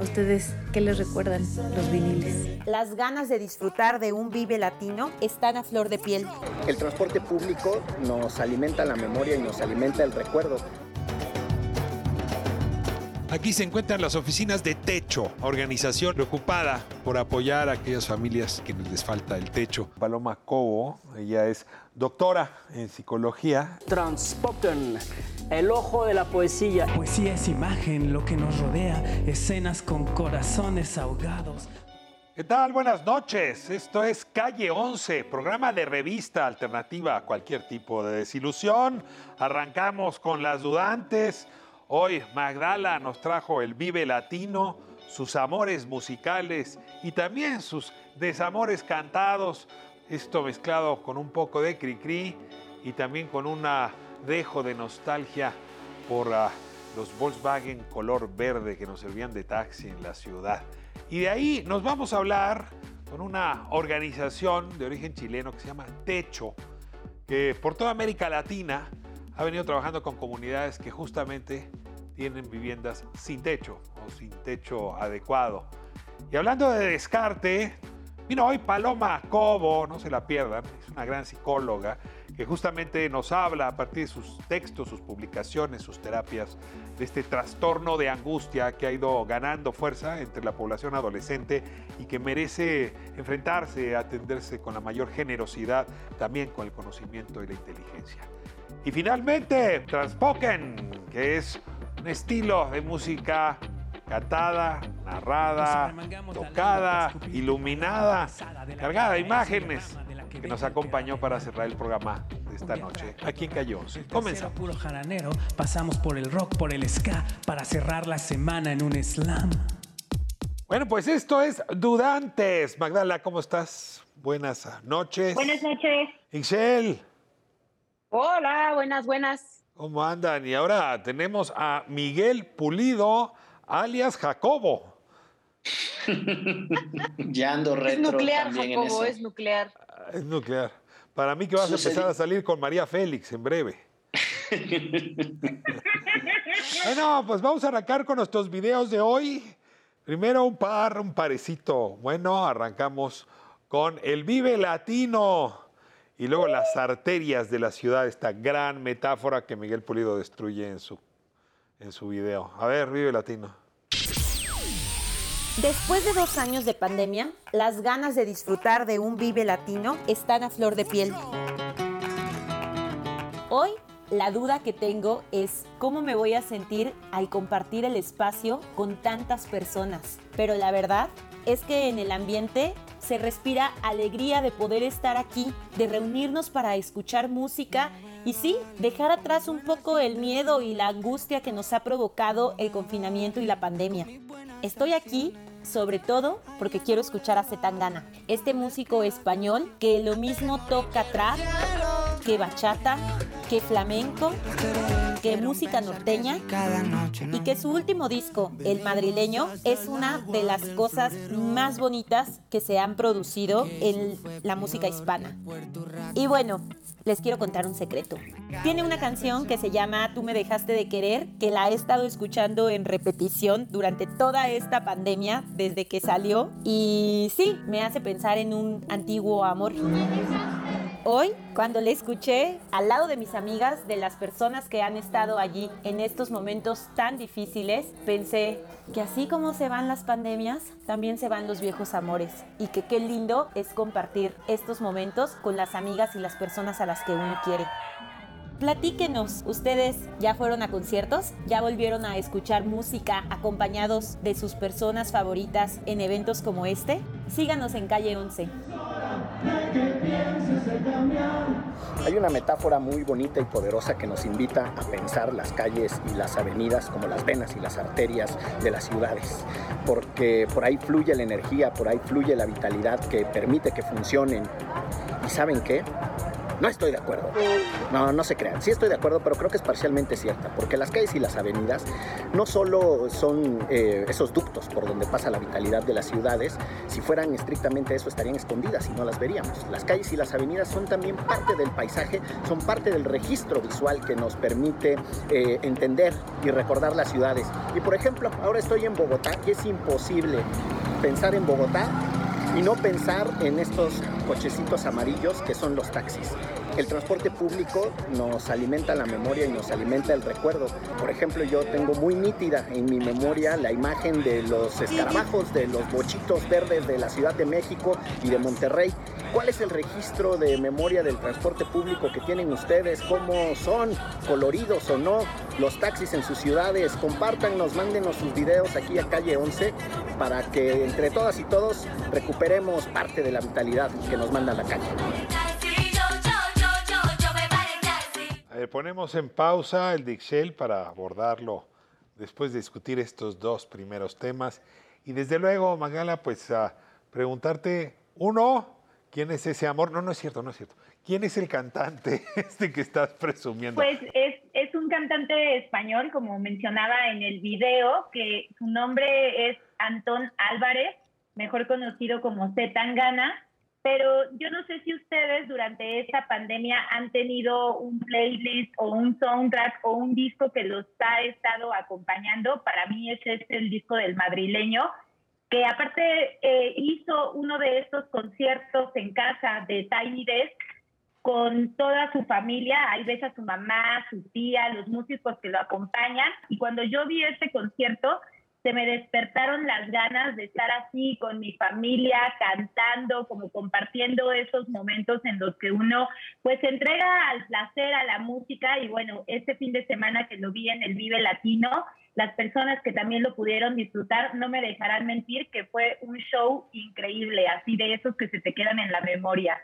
¿A ustedes qué les recuerdan los viniles? Las ganas de disfrutar de un Vive Latino están a flor de piel. El transporte público nos alimenta la memoria y nos alimenta el recuerdo. Aquí se encuentran las oficinas de Techo, organización preocupada por apoyar a aquellas familias que les falta el techo. Paloma Cobo, ella es doctora en psicología. Transpoken, el ojo de la poesía. Poesía es imagen, lo que nos rodea, escenas con corazones ahogados. ¿Qué tal? Buenas noches. Esto es Calle 11, programa de revista alternativa a cualquier tipo de desilusión. Arrancamos con las dudantes. Hoy Magdala nos trajo el Vive Latino, sus amores musicales y también sus desamores cantados. Esto mezclado con un poco de cri-cri y también con un dejo de nostalgia por uh, los Volkswagen color verde que nos servían de taxi en la ciudad. Y de ahí nos vamos a hablar con una organización de origen chileno que se llama Techo, que por toda América Latina ha venido trabajando con comunidades que justamente tienen viviendas sin techo o sin techo adecuado. Y hablando de descarte, vino hoy Paloma Cobo, no se la pierdan, es una gran psicóloga que justamente nos habla a partir de sus textos, sus publicaciones, sus terapias, de este trastorno de angustia que ha ido ganando fuerza entre la población adolescente y que merece enfrentarse, atenderse con la mayor generosidad, también con el conocimiento y la inteligencia. Y finalmente, Transpoken, que es un estilo de música cantada, narrada, tocada, iluminada, cargada de imágenes que nos acompañó para cerrar el programa de esta noche aquí en Cayó. Comenzamos. Puro jaranero, pasamos por el rock, por el ska, para cerrar la semana en un slam. Bueno, pues esto es Dudantes. Magdala, ¿cómo estás? Buenas noches. Buenas noches. Ixel. Hola, buenas, buenas. ¿Cómo andan? Y ahora tenemos a Miguel Pulido, alias Jacobo. ya ando retro Es nuclear, también Jacobo, en eso. es nuclear. Es nuclear. Para mí que vas a empezar a salir con María Félix en breve. Bueno, pues vamos a arrancar con nuestros videos de hoy. Primero un par, un parecito. Bueno, arrancamos con el Vive Latino y luego las arterias de la ciudad, esta gran metáfora que Miguel Pulido destruye en su, en su video. A ver, Vive Latino. Después de dos años de pandemia, las ganas de disfrutar de un Vive Latino están a flor de piel. Hoy, la duda que tengo es cómo me voy a sentir al compartir el espacio con tantas personas. Pero la verdad es que en el ambiente se respira alegría de poder estar aquí, de reunirnos para escuchar música y sí, dejar atrás un poco el miedo y la angustia que nos ha provocado el confinamiento y la pandemia. Estoy aquí sobre todo porque quiero escuchar a Zetangana, este músico español que lo mismo toca trap, que bachata, que flamenco, que música norteña y que su último disco, El Madrileño, es una de las cosas más bonitas que se han producido en la música hispana. Y bueno, les quiero contar un secreto. Tiene una canción que se llama Tú me dejaste de querer, que la he estado escuchando en repetición durante toda esta pandemia, desde que salió. Y sí, me hace pensar en un antiguo amor. Hoy, cuando le escuché al lado de mis amigas, de las personas que han estado allí en estos momentos tan difíciles, pensé que así como se van las pandemias, también se van los viejos amores y que qué lindo es compartir estos momentos con las amigas y las personas a las que uno quiere. Platíquenos, ¿ustedes ya fueron a conciertos? ¿Ya volvieron a escuchar música acompañados de sus personas favoritas en eventos como este? Síganos en Calle 11. Hay una metáfora muy bonita y poderosa que nos invita a pensar las calles y las avenidas como las venas y las arterias de las ciudades, porque por ahí fluye la energía, por ahí fluye la vitalidad que permite que funcionen. ¿Y saben qué? No estoy de acuerdo. No, no se crean. Sí estoy de acuerdo, pero creo que es parcialmente cierta, porque las calles y las avenidas no solo son eh, esos ductos por donde pasa la vitalidad de las ciudades, si fueran estrictamente eso estarían escondidas y no las veríamos. Las calles y las avenidas son también parte del paisaje, son parte del registro visual que nos permite eh, entender y recordar las ciudades. Y por ejemplo, ahora estoy en Bogotá y es imposible pensar en Bogotá y no pensar en estos cochecitos amarillos que son los taxis. El transporte público nos alimenta la memoria y nos alimenta el recuerdo. Por ejemplo, yo tengo muy nítida en mi memoria la imagen de los escarabajos, de los bochitos verdes de la Ciudad de México y de Monterrey. ¿Cuál es el registro de memoria del transporte público que tienen ustedes? ¿Cómo son? ¿Coloridos o no? Los taxis en sus ciudades. Compártanos, mándenos sus videos aquí a calle 11 para que entre todas y todos recuperemos parte de la vitalidad que nos manda la calle. Ver, ponemos en pausa el Dixel para abordarlo después de discutir estos dos primeros temas. Y desde luego, Magala, pues a preguntarte, uno, ¿quién es ese amor? No, no es cierto, no es cierto. ¿Quién es el cantante este que estás presumiendo? Pues es, es un cantante español, como mencionaba en el video, que su nombre es Antón Álvarez, mejor conocido como Z Tangana. Pero yo no sé si ustedes durante esta pandemia han tenido un playlist o un soundtrack o un disco que los ha estado acompañando. Para mí ese es el disco del madrileño, que aparte eh, hizo uno de estos conciertos en casa de Tiny Desk con toda su familia, ahí ves a su mamá, su tía, los músicos que lo acompañan, y cuando yo vi este concierto, se me despertaron las ganas de estar así con mi familia, cantando, como compartiendo esos momentos en los que uno pues se entrega al placer, a la música. Y bueno, este fin de semana que lo vi en el Vive Latino, las personas que también lo pudieron disfrutar no me dejarán mentir que fue un show increíble, así de esos que se te quedan en la memoria.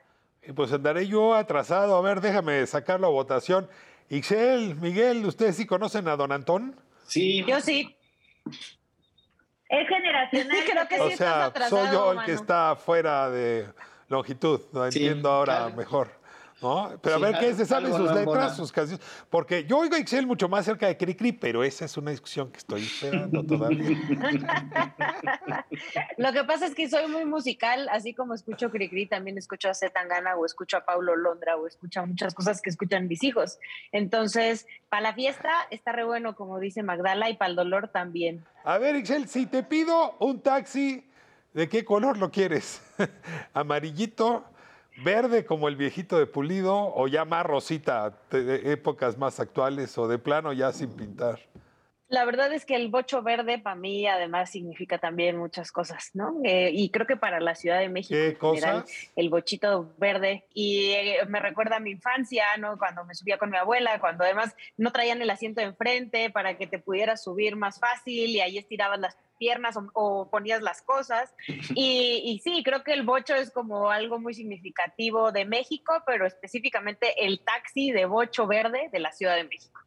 Pues andaré yo atrasado, a ver, déjame sacar la votación. Ixel, Miguel, ¿ustedes sí conocen a Don Antón? Sí. Yo sí. Es generacional. Creo que O sí estás sea, atrasado, soy yo el mano. que está fuera de longitud, lo Sí, entiendo ahora claro. mejor. ¿No? Pero Sí, a ver, ¿qué se saben sus no letras, sus canciones? Porque yo oigo a Ixel mucho más cerca de Cricri, pero esa es una discusión que estoy esperando todavía. Lo que pasa es que soy muy musical, así como escucho Cricri, también escucho a Zetangana o escucho a Paulo Londra o escucho muchas cosas que escuchan mis hijos. Entonces, para la fiesta está re bueno, como dice Magdala, y para el dolor también. A ver, Ixel, si te pido un taxi, ¿de qué color lo quieres? ¿Amarillito, verde como el viejito de Pulido o ya más rosita, de- épocas más actuales o de plano ya sin pintar? La verdad es que el bocho verde para mí además significa también muchas cosas, ¿no? Eh, y creo que para la Ciudad de México ¿Qué en general, el bochito verde y eh, me recuerda a mi infancia, ¿no? Cuando me subía con mi abuela, cuando además no traían el asiento de enfrente para que te pudieras subir más fácil y ahí estirabas las piernas o, o ponías las cosas. Y, y sí, creo que el bocho es como algo muy significativo de México, pero específicamente el taxi de bocho verde de la Ciudad de México.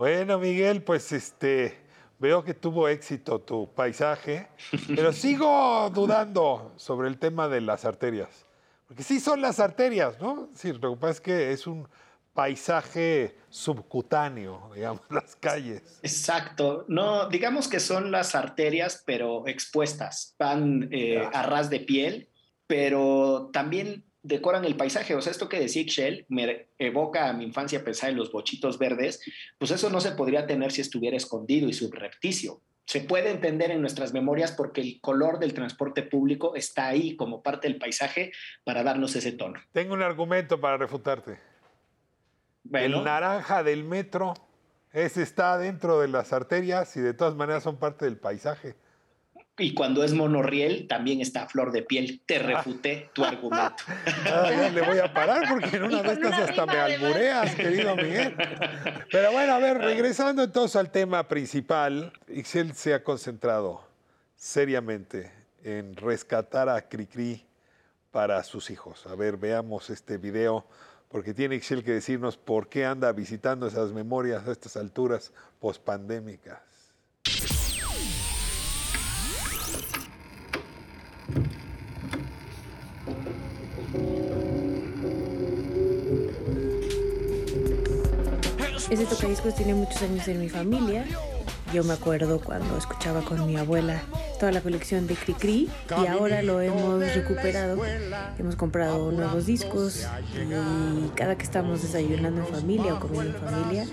Bueno, Miguel, pues este, veo que tuvo éxito tu paisaje, pero sigo dudando sobre el tema de las arterias. Porque sí son las arterias, ¿no? Sí, lo que pasa es que es un paisaje subcutáneo, digamos, las calles. Exacto. No, digamos que son las arterias, pero expuestas. Van eh, a ras de piel, pero también decoran el paisaje. O sea, esto que decía Shell me evoca a mi infancia pensar en los bochitos verdes. Pues eso no se podría tener si estuviera escondido y subrepticio. Se puede entender en nuestras memorias porque el color del transporte público está ahí como parte del paisaje para darnos ese tono. Tengo un argumento para refutarte. Bueno, El naranja del metro, ese está dentro de las arterias y de todas maneras son parte del paisaje. Y cuando es monorriel también está a flor de piel. Te refuté tu argumento. Ah, le voy a parar porque en una de estas una hasta me albureas, querido Miguel. Pero bueno, a ver, regresando entonces al tema principal, Ixel se ha concentrado seriamente en rescatar a Cricri para sus hijos. A ver, veamos este video, porque tiene Ixel que decirnos por qué anda visitando esas memorias a estas alturas pospandémicas. Ese tocadiscos tiene muchos años en mi familia. Yo me acuerdo cuando escuchaba con mi abuela toda la colección de Cricri y ahora lo hemos recuperado. Hemos comprado nuevos discos y cada que estamos desayunando en familia o comiendo en familia,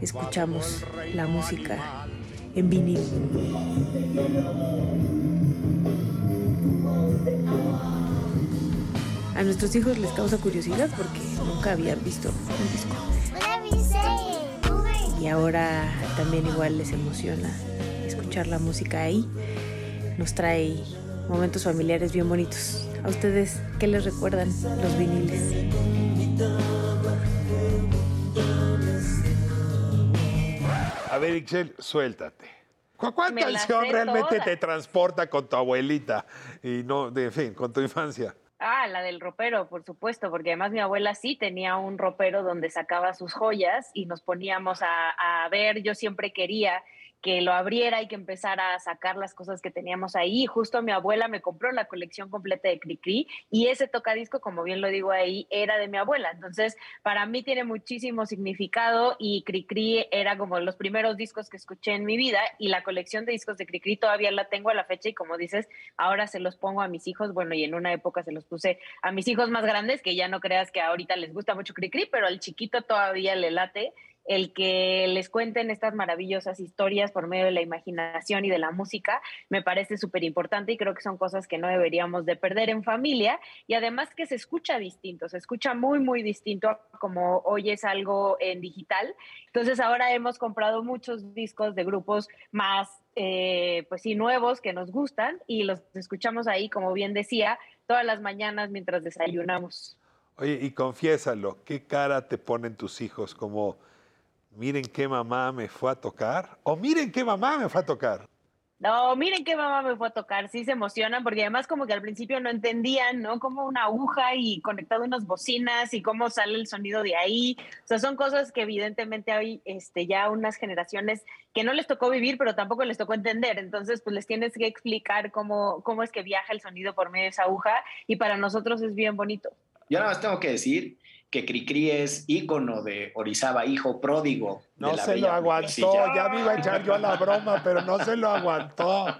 escuchamos la música en vinil. A nuestros hijos les causa curiosidad porque nunca habían visto un disco. Y ahora también igual les emociona escuchar la música ahí. Nos trae momentos familiares bien bonitos. ¿A ustedes qué les recuerdan los viniles? A ver, Ixel, suéltate. ¿Cu- ¿Cuál canción realmente te transporta con tu abuelita y no, de en fin, con tu infancia? Ah, la del ropero, por supuesto, porque además mi abuela sí tenía un ropero donde sacaba sus joyas y nos poníamos a, a ver. Yo siempre quería que lo abriera y que empezara a sacar las cosas que teníamos ahí. Justo mi abuela me compró la colección completa de Cricri y ese tocadisco, como bien lo digo ahí, era de mi abuela. Entonces, para mí tiene muchísimo significado y Cricri era como los primeros discos que escuché en mi vida y la colección de discos de Cricri todavía la tengo a la fecha y como dices, ahora se los pongo a mis hijos, bueno, y en una época se los puse a mis hijos más grandes, que ya no creas que ahorita les gusta mucho Cricri, pero al chiquito todavía le late el que les cuenten estas maravillosas historias por medio de la imaginación y de la música, me parece súper importante y creo que son cosas que no deberíamos de perder en familia y además que se escucha distinto, se escucha muy, muy distinto a como oyes algo en digital. Entonces ahora hemos comprado muchos discos de grupos más, eh, pues sí, nuevos que nos gustan y los escuchamos ahí, como bien decía, todas las mañanas mientras desayunamos. Oye, y confiésalo, ¿qué cara te ponen tus hijos? Como, miren qué mamá me fue a tocar, o miren qué mamá me fue a tocar. No, miren qué mamá me fue a tocar, sí se emocionan, porque además como que al principio no entendían, ¿no? Como una aguja y conectado unas bocinas y cómo sale el sonido de ahí. O sea, son cosas que evidentemente hay este, ya unas generaciones que no les tocó vivir, pero tampoco les tocó entender. Entonces, pues les tienes que explicar cómo, cómo es que viaja el sonido por medio de esa aguja y para nosotros es bien bonito. Yo nada más tengo que decir que Cricri es ícono de Orizaba, hijo pródigo. de No la se lo aguantó, ya me iba a echar yo a la broma, pero no se lo aguantó.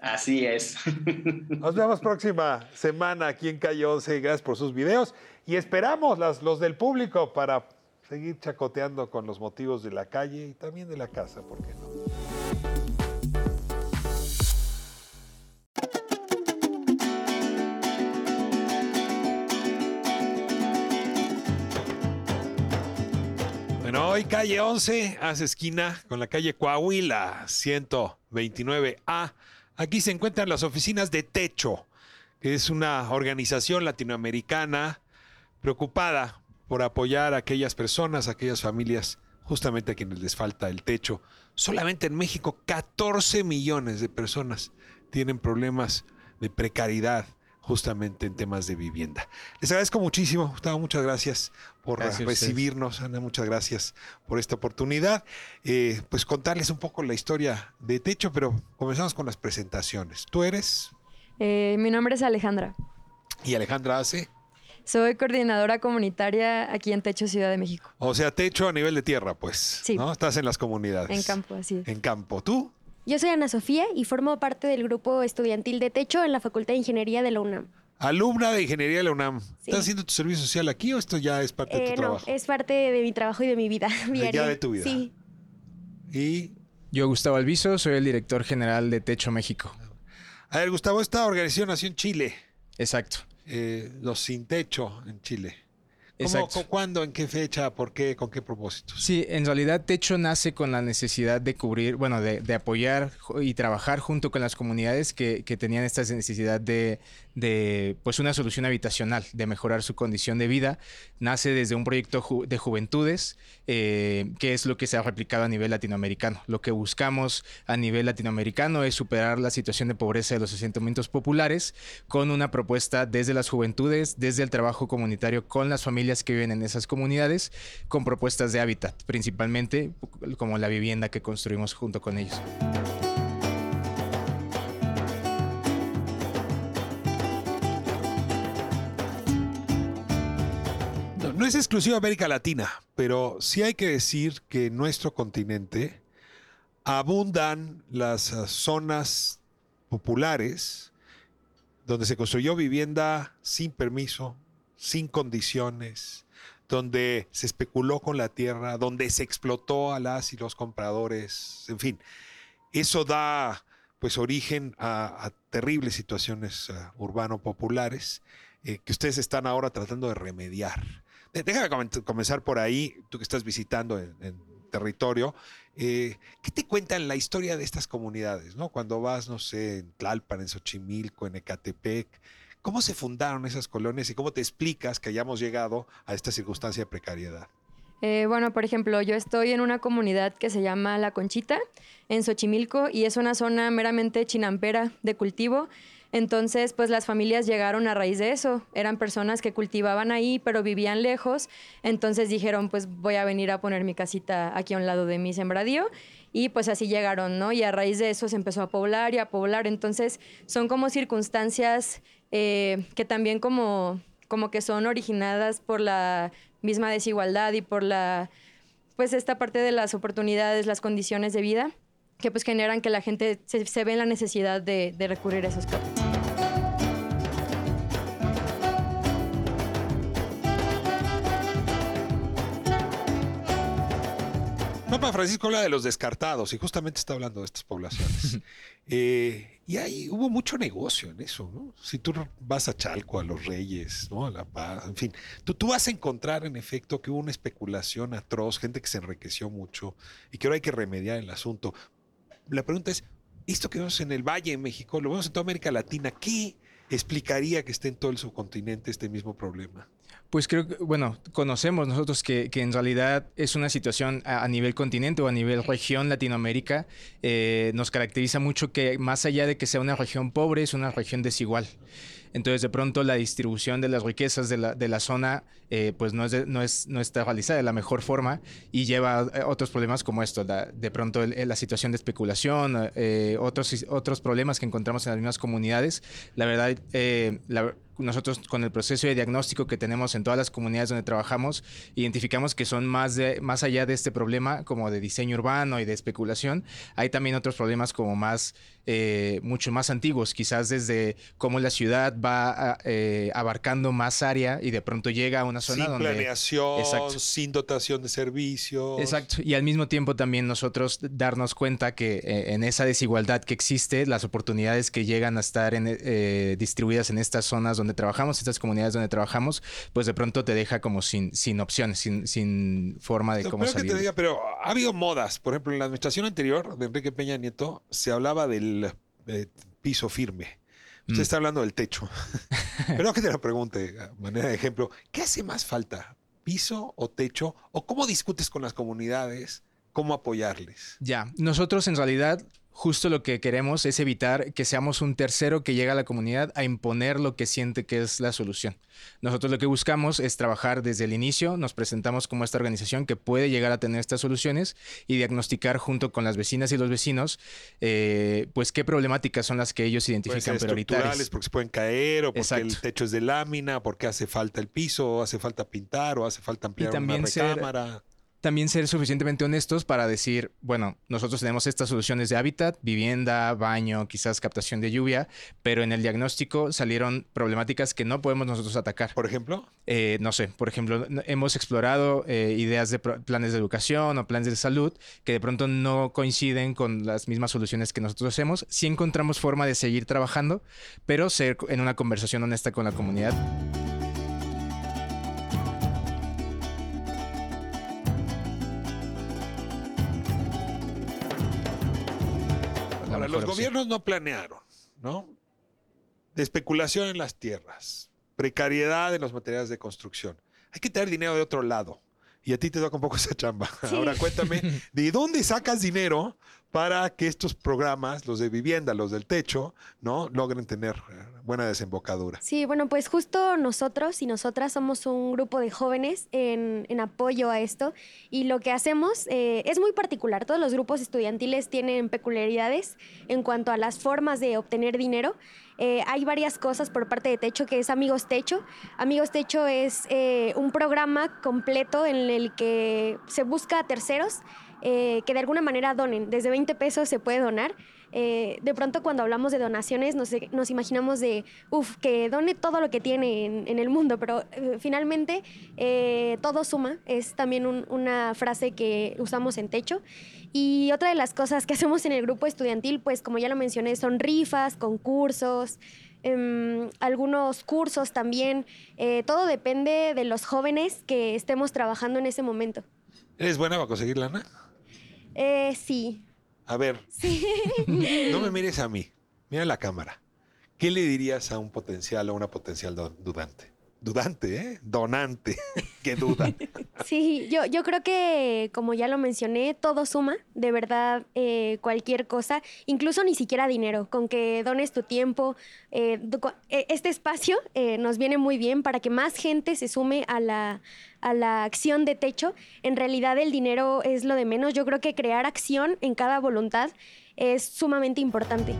Así es. Nos vemos próxima semana aquí en Calle 11. Gracias por sus videos y esperamos las, los del público para seguir chacoteando con los motivos de la calle y también de la casa, ¿por qué no? Hoy calle 11 hace esquina con la calle Coahuila 129A. Aquí se encuentran las oficinas de Techo, que es una organización latinoamericana preocupada por apoyar a aquellas personas, a aquellas familias, justamente a quienes les falta el techo. Solamente en México 14 millones de personas tienen problemas de precariedad justamente en temas de vivienda. Les agradezco muchísimo, Gustavo, muchas gracias por Gracias recibirnos, Ana, muchas gracias por esta oportunidad. Eh, pues contarles un poco la historia de Techo, pero comenzamos con las presentaciones. Tú eres Eh, mi nombre es Alejandra. y Alejandra hace, Soy coordinadora comunitaria aquí en Techo Ciudad de México. o sea, Techo a nivel de tierra, pues. Sí. ¿no? Estás en las comunidades. En campo, así. En campo. ¿Tú? Yo soy Ana Sofía y formo parte del grupo estudiantil de Techo en la Facultad de Ingeniería de la UNAM. Alumna de Ingeniería de la UNAM. ¿Estás haciendo tu servicio social aquí o esto ya es parte de tu Eh, no, trabajo? es parte de mi trabajo y de mi vida diaria. de tu vida. Sí. Y Yo, Gustavo Alviso, soy el director general de Techo México. A ver, Gustavo, esta organización nació en Chile. Exacto. Eh, los Sin Techo en Chile. ¿Cómo, Exacto. cu- ¿Cuándo? ¿En qué fecha? ¿Por qué? ¿Con qué propósitos? Sí, en realidad Techo nace con la necesidad de cubrir, bueno, de, de apoyar y trabajar junto con las comunidades que, que tenían esta necesidad de, de, pues, una solución habitacional, de mejorar su condición de vida. Nace desde un proyecto de juventudes, eh, que es lo que se ha replicado a nivel latinoamericano. Lo que buscamos a nivel latinoamericano es superar la situación de pobreza de los asentamientos populares con una propuesta desde las juventudes, desde el trabajo comunitario con las familias que viven en esas comunidades, con propuestas de hábitat, principalmente como la vivienda que construimos junto con ellos. No, es exclusiva América Latina, pero sí hay que decir que en nuestro continente abundan las ah, zonas populares donde se construyó vivienda sin permiso, sin condiciones, donde se especuló con la tierra, donde se explotó a las y los compradores, en fin. Eso da pues origen a, terribles situaciones uh, urbano-populares eh, que ustedes están ahora tratando de remediar. Déjame comen- comenzar por ahí, tú que estás visitando en, en territorio. eh, ¿Qué te cuentan la historia de estas comunidades? ¿no? Cuando vas, no sé, en Tlalpan, en Xochimilco, en Ecatepec, ¿cómo se fundaron esas colonias y cómo te explicas que hayamos llegado a esta circunstancia de precariedad? Eh, bueno, por ejemplo, yo estoy en una comunidad que se llama La Conchita, en Xochimilco, y es una zona meramente chinampera de cultivo. Entonces, pues las familias llegaron a raíz de eso. Eran personas que cultivaban ahí, pero vivían lejos. Entonces dijeron, pues voy a venir a poner mi casita aquí a un lado de mi sembradío. Y pues así llegaron, ¿no? Y a raíz de eso se empezó a poblar y a poblar. Entonces, son como circunstancias eh, que también como, como que son originadas por la misma desigualdad y por la, pues esta parte de las oportunidades, las condiciones de vida, que pues generan que la gente se, se ve en la necesidad de, de recurrir a esos campos. Papa Francisco habla de los descartados y justamente está hablando de estas poblaciones. Eh, y ahí hubo mucho negocio en eso, ¿no? Si tú vas a Chalco, a Los Reyes, ¿no? A La Paz, en fin, tú, tú vas a encontrar en efecto que hubo una especulación atroz, gente que se enriqueció mucho y que ahora hay que remediar el asunto. La pregunta es, esto que vemos en el Valle en México, lo vemos en toda América Latina, ¿qué explicaría que esté en todo el subcontinente este mismo problema? Pues creo que, bueno, conocemos nosotros que, que en realidad es una situación a, a nivel continente o a nivel región Latinoamérica. eh, nos caracteriza mucho que más allá de que sea una región pobre, es una región desigual. Entonces, de pronto, la distribución de las riquezas de la, de la zona, eh, pues no, es no, es, no está realizada de la mejor forma y lleva a otros problemas como esto, de pronto la situación de especulación, eh, otros, otros problemas que encontramos en las mismas comunidades. La verdad, eh, nosotros con el proceso de diagnóstico que tenemos en todas las comunidades donde trabajamos, identificamos que son más, más allá de este problema como de diseño urbano y de especulación, hay también otros problemas como más, eh, mucho más antiguos, quizás desde cómo la ciudad va a- eh, abarcando más área y de pronto llega a una zona Sin donde... planeación, Exacto. sin dotación de servicios. Exacto. Y al mismo tiempo también nosotros darnos cuenta que eh, en esa desigualdad que existe, las oportunidades que llegan a estar en, eh, distribuidas en estas zonas donde trabajamos, estas comunidades donde trabajamos, pues de pronto te deja como sin, sin opciones, sin, sin forma de Lo cómo que salir. te diga, pero ha habido modas. Por ejemplo, en la administración anterior de Enrique Peña Nieto se hablaba del eh, piso firme. Usted Mm. está hablando del techo. pero que te lo pregunte, a manera de ejemplo, ¿qué hace más falta? ¿Piso o techo? ¿O cómo discutes con las comunidades? ¿Cómo apoyarles? Ya, nosotros en realidad justo lo que queremos es evitar que seamos un tercero que llega a la comunidad a imponer lo que siente que es la solución. Nosotros lo que buscamos es trabajar desde el inicio, nos presentamos como esta organización que puede llegar a tener estas soluciones y diagnosticar junto con las vecinas y los vecinos, eh, pues qué problemáticas son las que ellos identifican ser prioritarias. porque se pueden caer, o porque el techo es de lámina, porque hace falta el piso, o hace falta pintar, o hace falta ampliar también una ser- recámara. También ser suficientemente honestos para decir, bueno, nosotros tenemos estas soluciones de hábitat, vivienda, baño, quizás captación de lluvia, pero en el diagnóstico salieron problemáticas que no podemos nosotros atacar. Por ejemplo, Eh, no sé, por ejemplo, hemos explorado eh, ideas de planes de educación o planes de salud que de pronto no coinciden con las mismas soluciones que nosotros hacemos. Sí encontramos forma de seguir trabajando, pero ser en una conversación honesta con la comunidad. Mejor los opción. gobiernos no planearon, ¿no? De especulación en las tierras, precariedad en los materiales de construcción. Hay que tener dinero de otro lado. Y a ti te toca un poco esa chamba. Ahora cuéntame, ¿de dónde sacas dinero para que estos programas, los de vivienda, los del techo, ¿no? Logren tener eh, buena desembocadura. Sí, bueno, pues justo nosotros y nosotras somos un grupo de jóvenes en, apoyo a esto y lo que hacemos eh, es muy particular. Todos los grupos estudiantiles tienen peculiaridades en cuanto a las formas de obtener dinero. Eh, hay varias cosas por parte de Techo que es Amigos Techo. Amigos Techo es un programa completo en el que se busca a terceros eh, que de alguna manera donen. Desde 20 pesos se puede donar. Eh, de pronto cuando hablamos de donaciones nos, imaginamos de, uff, que done todo lo que tiene en, el mundo, pero eh, finalmente todo suma. Es también un- una frase que usamos en techo. Y otra de las cosas que hacemos en el grupo estudiantil, pues como ya lo mencioné, son rifas, concursos. em, algunos cursos también, todo depende de los jóvenes que estemos trabajando en ese momento. ¿Eres buena para conseguir lana? Eh, sí, A ver, sí. no me mires a mí, mira la cámara. ¿Qué le dirías a un potencial o una potencial dudante? Dudante, ¿eh? Donante, que duda. Sí, yo, yo creo que, como ya lo mencioné, todo suma, de verdad, eh, cualquier cosa, incluso ni siquiera dinero, con que dones tu tiempo. eh, eh, este espacio eh, nos viene muy bien para que más gente se sume a la, a la acción de techo. En realidad el dinero es lo de menos. Yo creo que crear acción en cada voluntad es sumamente importante.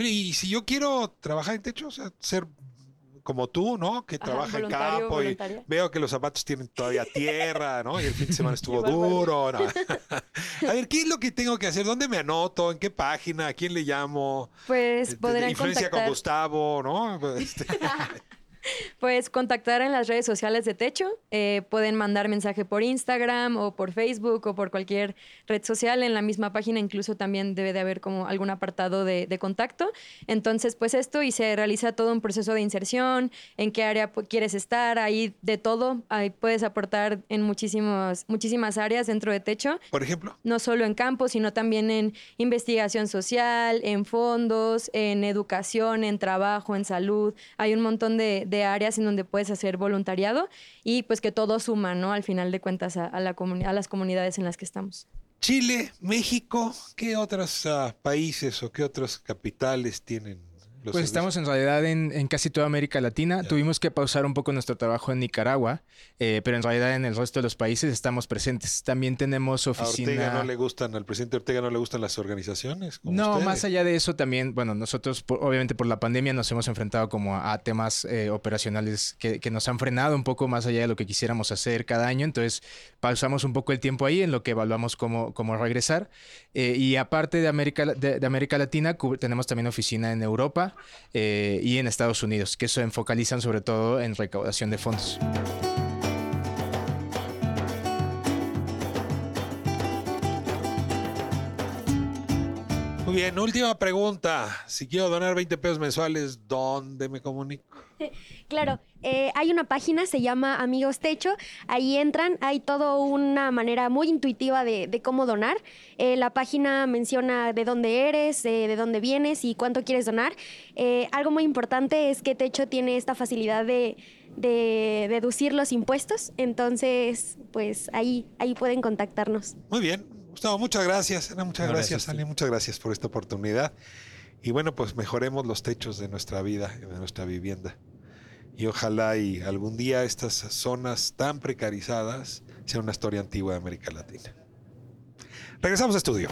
Y si yo quiero trabajar en techo, o sea, ser como tú, ¿no? Que trabaja en campo y veo que los zapatos tienen todavía tierra, ¿no? Y el fin de semana estuvo duro. ¿no? A ver, ¿qué es lo que tengo que hacer? ¿Dónde me anoto? ¿En qué página? ¿A quién le llamo? Pues podrán Influencia con contactar. Gustavo, ¿no? Este, Pues contactar en las redes sociales de Techo. eh, pueden mandar mensaje por Instagram o por Facebook o por cualquier red social. En la misma página incluso también debe de haber como algún apartado de, de contacto. Entonces, pues esto y se realiza todo un proceso de inserción, en qué área quieres estar, ahí de todo. Ahí puedes aportar en muchísimos, muchísimas áreas dentro de Techo Por ejemplo. no solo en campo, sino también en investigación social, en fondos, en educación, en trabajo, en salud. Hay un montón de, de áreas en donde puedes hacer voluntariado y pues que todo suma, ¿no? Al final de cuentas a, a la a las comunidades en las que estamos. Chile, México, ¿qué otros ah, países o qué otras capitales tienen? Los Pues estamos en realidad en, en casi toda América Latina. Tuvimos que pausar un poco nuestro trabajo en Nicaragua, eh, pero en realidad en el resto de los países estamos presentes. También tenemos A oficina... Ortega no le gustan, al presidente Ortega no le gustan las organizaciones. como No, ustedes. más allá de eso también, bueno, nosotros por- obviamente por la pandemia nos hemos enfrentado como a, a temas eh, operacionales que, que nos han frenado un poco más allá de lo que quisiéramos hacer cada año, entonces pausamos un poco el tiempo ahí en lo que evaluamos cómo, cómo regresar. Eh, y aparte de América, de, de América Latina, tenemos también oficina en Europa eh, y en Estados Unidos, que se focalizan sobre todo en recaudación de fondos. Muy bien, última pregunta. Si quiero donar 20 pesos mensuales, ¿dónde me comunico? Claro, eh, hay una página, se llama Amigos Techo, ahí entran, hay toda una manera muy intuitiva de, de cómo donar. Eh, la página menciona de dónde eres, eh, de dónde vienes y cuánto quieres donar. Eh, algo muy importante es que Techo tiene esta facilidad de, de deducir los impuestos, entonces pues ahí, ahí pueden contactarnos. Muy bien. Gustavo, muchas gracias. Ana, muchas No, gracias, gracias. Ale. Muchas gracias por esta oportunidad. Y bueno, pues mejoremos los techos de nuestra vida, y de nuestra vivienda. Y ojalá y algún día estas zonas tan precarizadas sean una historia antigua de América Latina. Regresamos a estudio.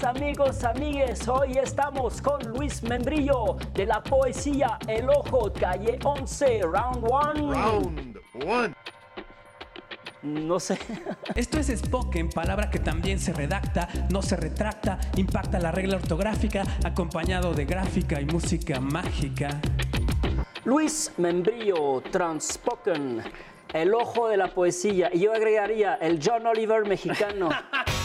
Amigos, amigues, hoy estamos con Luis Membrillo de la poesía El Ojo, calle 11, round 1. Round one. No sé. Esto es Spoken, palabra que también se redacta, no se retracta, impacta la regla ortográfica, acompañado de gráfica y música mágica. Luis Membrillo, Transpoken, El Ojo de la poesía. Y yo agregaría el John Oliver mexicano.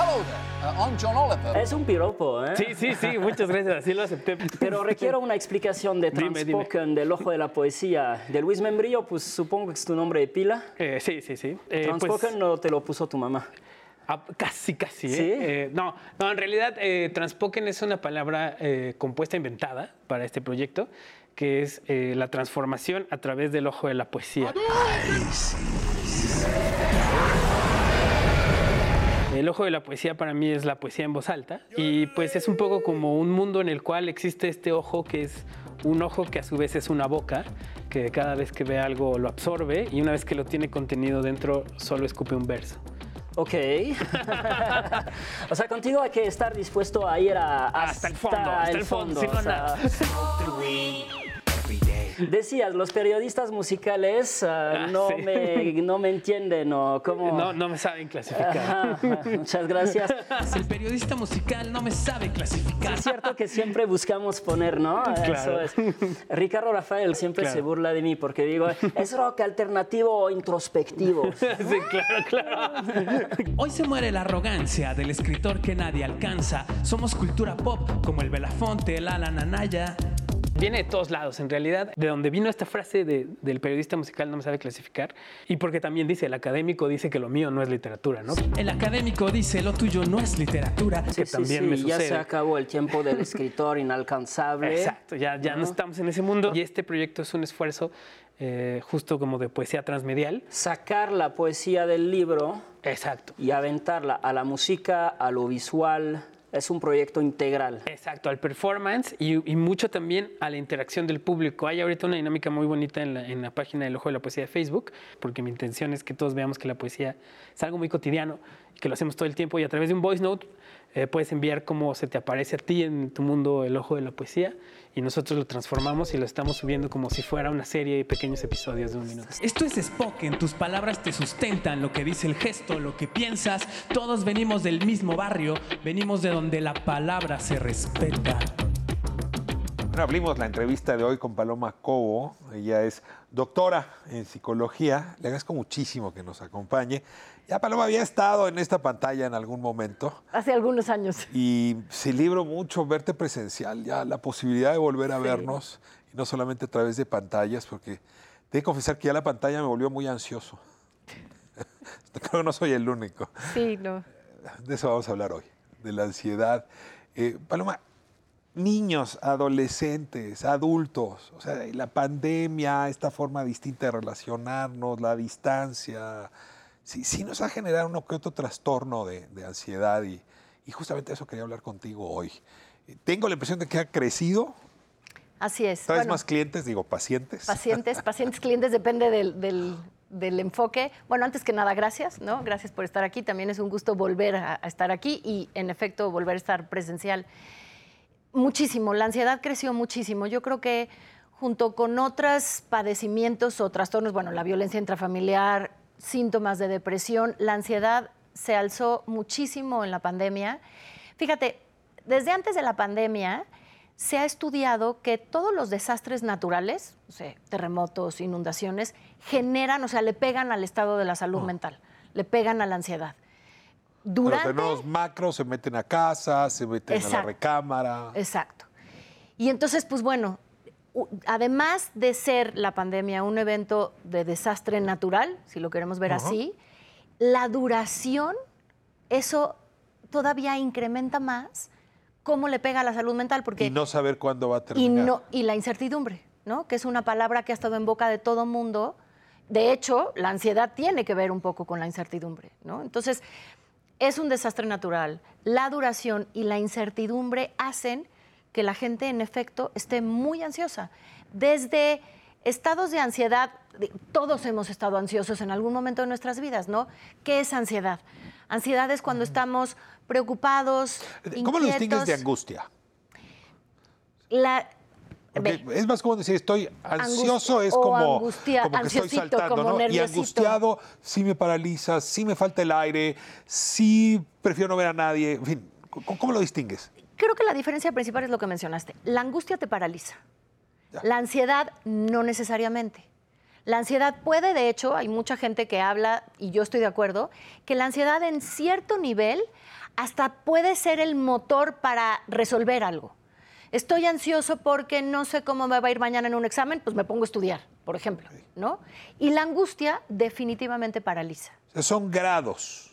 Hello there. Es un piropo, ¿eh? Sí, sí, sí, muchas gracias, así lo acepté. Pero requiero una explicación de Dime, dime. Transpoken, del ojo de la poesía. De Luis Membrillo, pues supongo que es tu nombre de pila. Eh, sí, sí, sí. Eh, Transpoken pues, no te lo puso tu mamá. ah, casi, casi. ¿eh? ¿Sí? Eh, no, no, en realidad eh, Transpoken es una palabra eh, compuesta, inventada para este proyecto, que es eh, la transformación a través del ojo de la poesía. El ojo de la poesía para mí es la poesía en voz alta y pues es un poco como un mundo en el cual existe este ojo que es un ojo que a su vez es una boca que cada vez que ve algo lo absorbe y una vez que lo tiene contenido dentro solo escupe un verso. Ok. o sea, contigo hay que estar dispuesto a ir a, Hasta el fondo, hasta el fondo, sin o sea, Decías, los periodistas musicales ah, Ah, no, sí. me, no me entienden o cómo... No, no me saben clasificar. Ajá. Muchas gracias. El periodista musical no me sabe clasificar. Es cierto que siempre buscamos poner, ¿no? Claro. Eso es. Ricardo Rafael siempre Claro. se burla de mí porque digo, es rock alternativo o introspectivo. Sí, claro, claro. Hoy se muere la arrogancia del escritor que nadie alcanza. Somos cultura pop, como el Belafonte, el Alan Anaya. Viene de todos lados, en realidad, de donde vino esta frase de- del periodista musical no me sabe clasificar, y porque también dice, el académico dice que lo mío no es literatura, ¿no? El académico dice, lo tuyo no es literatura, Sí, que sí, también sí, me ya sucede. se acabó el tiempo del escritor inalcanzable. Exacto, ya, ya no estamos en ese mundo, y este proyecto es un esfuerzo eh, justo como de poesía transmedial. Sacar la poesía del libro Exacto. y aventarla a la música, a lo visual. Es un proyecto integral. Exacto, al performance y, mucho también a la interacción del público. Hay ahorita una dinámica muy bonita en la, en la página del Ojo de la Poesía de Facebook, porque mi intención es que todos veamos que la poesía es algo muy cotidiano que lo hacemos todo el tiempo y a través de un voice note eh, puedes enviar cómo se te aparece a ti en tu mundo el Ojo de la Poesía y nosotros lo transformamos y lo estamos subiendo como si fuera una serie de pequeños episodios de un minuto. Esto es Spoken, tus palabras te sustentan, lo que dice el gesto, lo que piensas. Todos venimos del mismo barrio, venimos de donde la palabra se respeta. Bueno, abrimos la entrevista de hoy con Paloma Cobo. Ella es doctora en psicología. Le agradezco muchísimo que nos acompañe. Ya Paloma había estado en esta pantalla en algún momento Hace algunos años. y celebro mucho verte presencial, ya la posibilidad de volver a vernos y no solamente a través de pantallas, porque tengo que confesar que ya la pantalla me volvió muy ansioso. Creo que no soy el único. Sí, no. De eso vamos a hablar hoy, de la ansiedad. Eh, Paloma, niños, adolescentes, adultos, o sea, la pandemia, esta forma distinta de relacionarnos, la distancia, sí, sí nos ha generado uno que otro trastorno de, de ansiedad y, y justamente eso quería hablar contigo hoy. Eh, Tengo la impresión de que ha crecido, Así es. traes Bueno, más clientes, digo, pacientes. pacientes, pacientes, clientes, depende del, del- del enfoque. Bueno, antes que nada, gracias, ¿no? Gracias por estar aquí. También es un gusto volver a, a estar aquí y, en efecto, volver a estar presencial. Muchísimo, la ansiedad creció muchísimo. Yo creo que junto con otros padecimientos o trastornos, bueno, la violencia intrafamiliar, síntomas de depresión, la ansiedad se alzó muchísimo en la pandemia. Fíjate, desde antes de la pandemia se ha estudiado que todos los desastres naturales, o sea, terremotos, inundaciones, generan, o sea, le pegan al estado de la salud mental, le pegan a la ansiedad. Los Durante fenómenos macros se meten a casa, se meten a la recámara. Exacto. Y entonces, pues bueno, además de ser la pandemia un evento de desastre natural, si lo queremos ver así, la duración, eso todavía incrementa más cómo le pega a la salud mental, porque Y no saber cuándo va a y, terminar. no, y la incertidumbre, ¿no? Que es una palabra que ha estado en boca de todo mundo. De hecho, la ansiedad tiene que ver un poco con la incertidumbre, ¿no? Entonces, es un desastre natural. La duración y la incertidumbre hacen que la gente, en efecto, esté muy ansiosa. Desde estados de ansiedad, todos hemos estado ansiosos en algún momento de nuestras vidas, ¿no? ¿Qué es ansiedad? Ansiedad es cuando estamos preocupados, ¿Cómo lo distingues de inquietos. angustia? La, Porque es más como decir, estoy ansioso, Angustia- es como, angustia- como que estoy saltando, como ¿no? Y angustiado sí me paraliza, sí me falta el aire, sí prefiero no ver a nadie. En fin, ¿cómo, cómo lo distingues? Creo que la diferencia principal es lo que mencionaste. La angustia te paraliza. La ansiedad no necesariamente. La ansiedad puede, de hecho, hay mucha gente que habla, y yo estoy de acuerdo, que la ansiedad en cierto nivel hasta puede ser el motor para resolver algo. Estoy ansioso porque no sé cómo me va a ir mañana en un examen, pues me pongo a estudiar, por ejemplo, ¿no? Y la angustia definitivamente paraliza. O sea, son grados.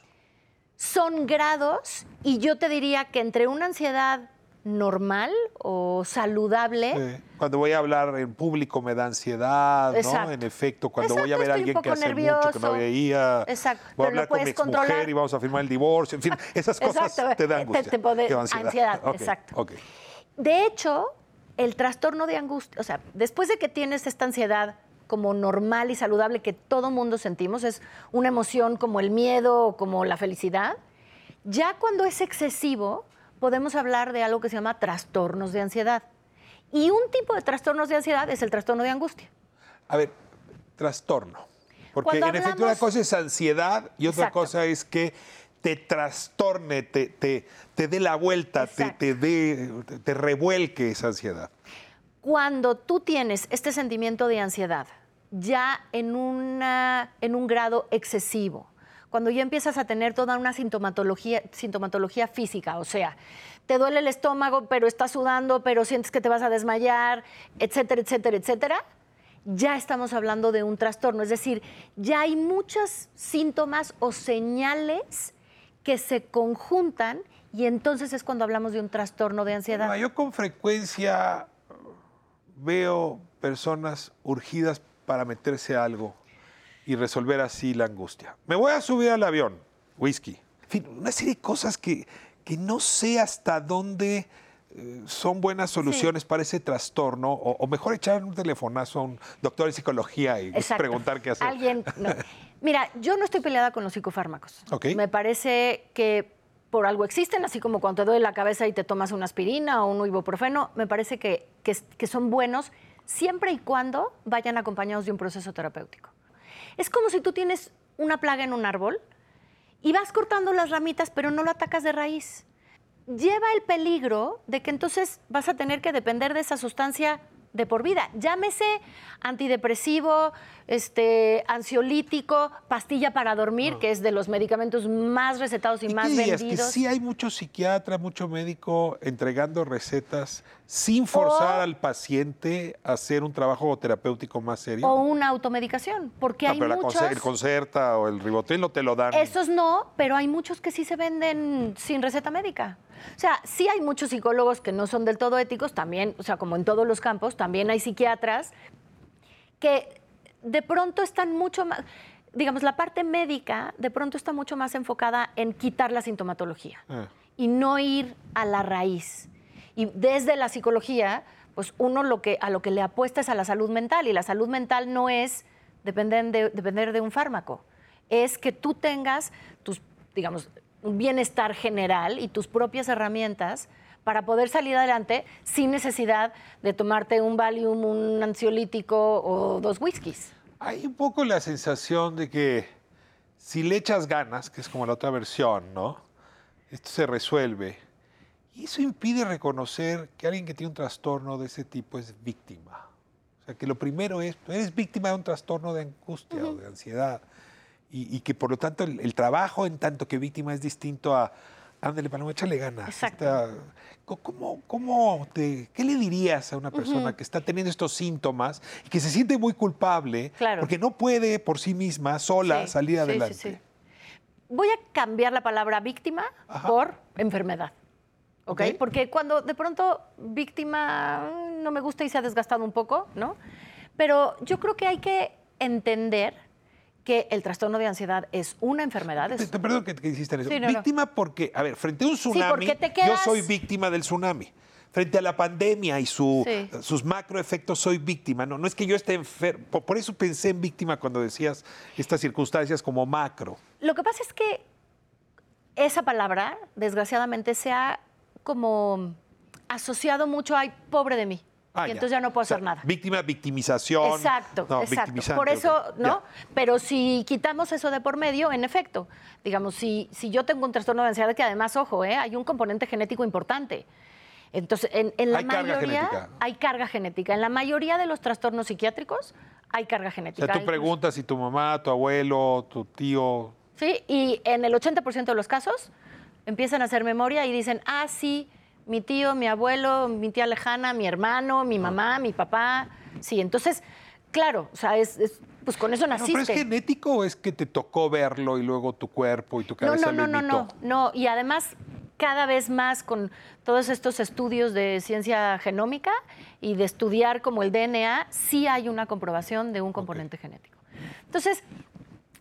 Son grados y yo te diría que entre una ansiedad normal o saludable, Sí. Cuando voy a hablar en público me da ansiedad, ¿no? En efecto, cuando voy a ver a alguien que hace mucho que no veía, Exacto, voy a hablar con mi puedes exmujer controlar. y vamos a firmar el divorcio, en fin, esas cosas Exacto, te dan angustia. te pone te dan ansiedad. exacto. De hecho, el trastorno de angustia, o sea, después de que tienes esta ansiedad como normal y saludable que todo mundo sentimos, es una emoción como el miedo o como la felicidad, ya cuando es excesivo, podemos hablar de algo que se llama trastornos de ansiedad. Y un tipo de trastornos de ansiedad es el trastorno de angustia. A ver, trastorno. Porque Cuando en efecto una cosa es ansiedad y otra Exacto. cosa es que te trastorne, te, te, te dé la vuelta, te, te, dé, te- revuelque esa ansiedad. Cuando tú tienes este sentimiento de ansiedad ya en, una, en un grado excesivo, cuando ya empiezas a tener toda una sintomatología, sintomatología física, o sea, te duele el estómago, pero estás sudando, pero sientes que te vas a desmayar, etcétera, etcétera, etcétera, ya estamos hablando de un trastorno. Es decir, ya hay muchos síntomas o señales que se conjuntan y entonces es cuando hablamos de un trastorno de ansiedad. Bueno, yo con frecuencia veo personas urgidas para meterse a algo y resolver así la angustia. Me voy a subir al avión, whisky. En fin, una serie de cosas que, que no sé hasta dónde eh, son buenas soluciones para ese trastorno, o, o mejor echar un telefonazo a un doctor de psicología y Exacto. preguntar qué hacer. Alguien, no. Mira, yo no estoy peleada con los psicofármacos. Me parece que por algo existen, así como cuando te duele la cabeza y te tomas una aspirina o un ibuprofeno, me parece que, que- que son buenos siempre y cuando vayan acompañados de un proceso terapéutico. Es como si tú tienes una plaga en un árbol y vas cortando las ramitas, pero no lo atacas de raíz. Lleva el peligro de que entonces vas a tener que depender de esa sustancia de por vida. Llámese antidepresivo, este, ansiolítico, pastilla para dormir, que es de los medicamentos más recetados y, ¿Y más qué vendidos. Que sí hay mucho psiquiatra, mucho médico entregando recetas sin forzar O- al paciente a hacer un trabajo terapéutico más serio. O una automedicación, porque No, hay pero la muchos... conce- el Concerta o el Ribotril no te lo dan. Esos no, pero hay muchos que sí se venden sin receta médica. O sea, sí hay muchos psicólogos que no son del todo éticos, también, o sea, como en todos los campos, también hay psiquiatras que de pronto están mucho más, digamos, la parte médica de pronto está mucho más enfocada en quitar la sintomatología Ah. y no ir a la raíz. Y desde la psicología, pues uno lo que, a lo que le apuesta es a la salud mental y la salud mental no es depender de, depender de un fármaco, es que tú tengas tus, digamos, un bienestar general y tus propias herramientas para poder salir adelante sin necesidad de tomarte un Valium, un ansiolítico o dos whiskies. Hay un poco la sensación de que si le echas ganas, que es como la otra versión, ¿no? Esto se resuelve. Y eso impide reconocer que alguien que tiene un trastorno de ese tipo es víctima. O sea, que lo primero es, tú eres víctima de un trastorno de angustia o de ansiedad. Y, y que por lo tanto el, el trabajo en tanto que víctima es distinto a, ándale, Paloma, échale ganas. Esta- co- ¿Cómo, cómo te, ¿Qué le dirías a una persona que está teniendo estos síntomas y que se siente muy culpable Claro. porque no puede por sí misma, sola, Sí, salir sí, sí, adelante? sí. Voy a cambiar la palabra víctima por enfermedad. ¿ok? Ok. Porque cuando de pronto víctima mm, no me gusta y se ha desgastado un poco, ¿no? Pero yo creo que hay que entender que el trastorno de ansiedad es una enfermedad. Te, te- perdón que, que hiciste en eso. Sí, no, no. víctima porque, a ver, frente a un tsunami, te yo soy víctima del tsunami. Frente a la pandemia y su, Sí. sus macroefectos, soy víctima. No, no es que yo esté enfermo. Por, por eso pensé en víctima cuando decías estas circunstancias como macro. Lo que pasa es que esa palabra, desgraciadamente, se ha como asociado mucho a, ay, pobre de mí. Ah, y entonces ya no puedo O sea, hacer nada. Víctima, victimización. Exacto, No, exacto. Por eso, ¿no? ya. Pero si quitamos eso de por medio, en efecto, digamos, si, si yo tengo un trastorno de ansiedad, que además, ojo, ¿eh? hay un componente genético importante. Entonces, en, en la Hay mayoría hay carga genética. En la mayoría de los trastornos psiquiátricos hay carga O genética. sea, tú preguntas si tu mamá, tu abuelo, tu tío. Sí, y en el 80% de los casos empiezan a hacer memoria y dicen, ah, sí, mi tío, mi abuelo, mi tía lejana, mi hermano, mi mamá, mi papá. Sí, entonces, claro, o sea, es, es- pues con eso No, naciste. pero es genético o es que te tocó verlo y luego tu cuerpo y tu No, cabeza no, no, lo no, imitó? no, no. Y además, cada vez más con todos estos estudios de ciencia genómica y de estudiar como el DNA, sí hay una comprobación de un componente genético. Entonces,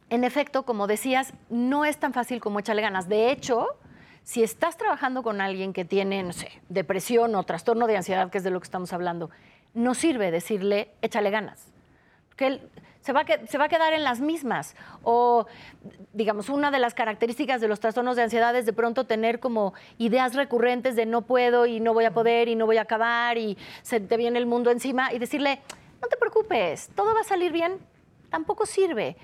en efecto, como decías, no es tan fácil como echarle ganas. De hecho, si estás trabajando con alguien que tiene, no sé, depresión o trastorno de ansiedad, que es de lo que estamos hablando, no sirve decirle, échale ganas que él se va, a se va a quedar en las mismas. O, digamos, una de las características de los trastornos de ansiedad es de pronto tener como ideas recurrentes de no puedo y no voy a poder y no voy a acabar y se te viene el mundo encima y decirle, no te preocupes, todo va a salir bien, tampoco sirve.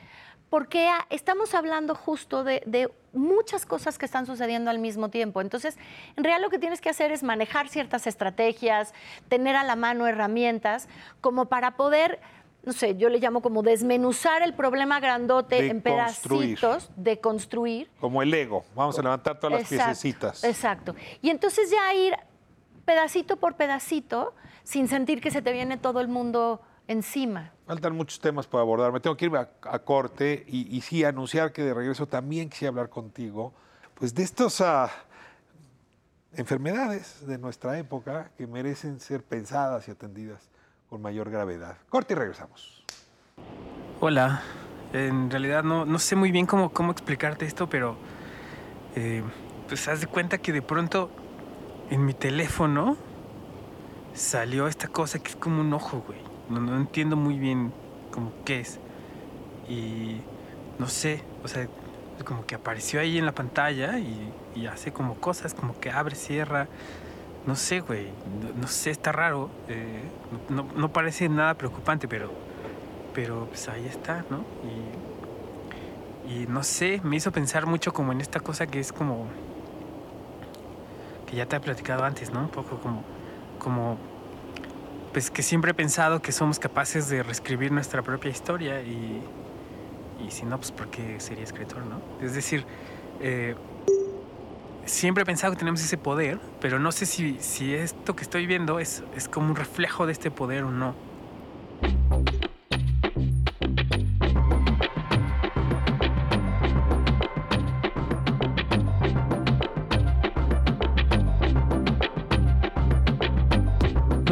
Porque estamos hablando justo de, de muchas cosas que están sucediendo al mismo tiempo. Entonces, en realidad lo que tienes que hacer es manejar ciertas estrategias, tener a la mano herramientas, como para poder, no sé, yo le llamo como desmenuzar el problema grandote en pedacitos, de construir. Como el Lego. Vamos a levantar todas las Exacto, piececitas. Exacto. Y entonces ya ir pedacito por pedacito, sin sentir que se te viene todo el mundo encima. Faltan muchos temas por abordar. Me tengo que ir a, a corte y, y sí anunciar que de regreso también quisiera hablar contigo, pues de estas ah, enfermedades de nuestra época que merecen ser pensadas y atendidas con mayor gravedad. Corte y regresamos. Hola, en realidad no, no sé muy bien cómo, cómo explicarte esto, pero eh, pues haz de cuenta que de pronto en mi teléfono salió esta cosa que es como un ojo, güey. No, entiendo muy bien como qué es. Y no sé, o sea, como que apareció ahí en la pantalla y, hace como cosas, como que abre, cierra. No sé, güey, no, no sé, está raro. eh, no, no parece nada preocupante, pero pero pues ahí está, ¿no? Y, y no sé, me hizo pensar mucho como en esta cosa que es como que ya te he platicado antes, ¿no? Un poco como como pues que siempre he pensado que somos capaces de reescribir nuestra propia historia y, y si no, pues ¿por qué sería escritor, no? Es decir, eh, siempre he pensado que tenemos ese poder, pero no sé si, si esto que estoy viendo es, es como un reflejo de este poder o no.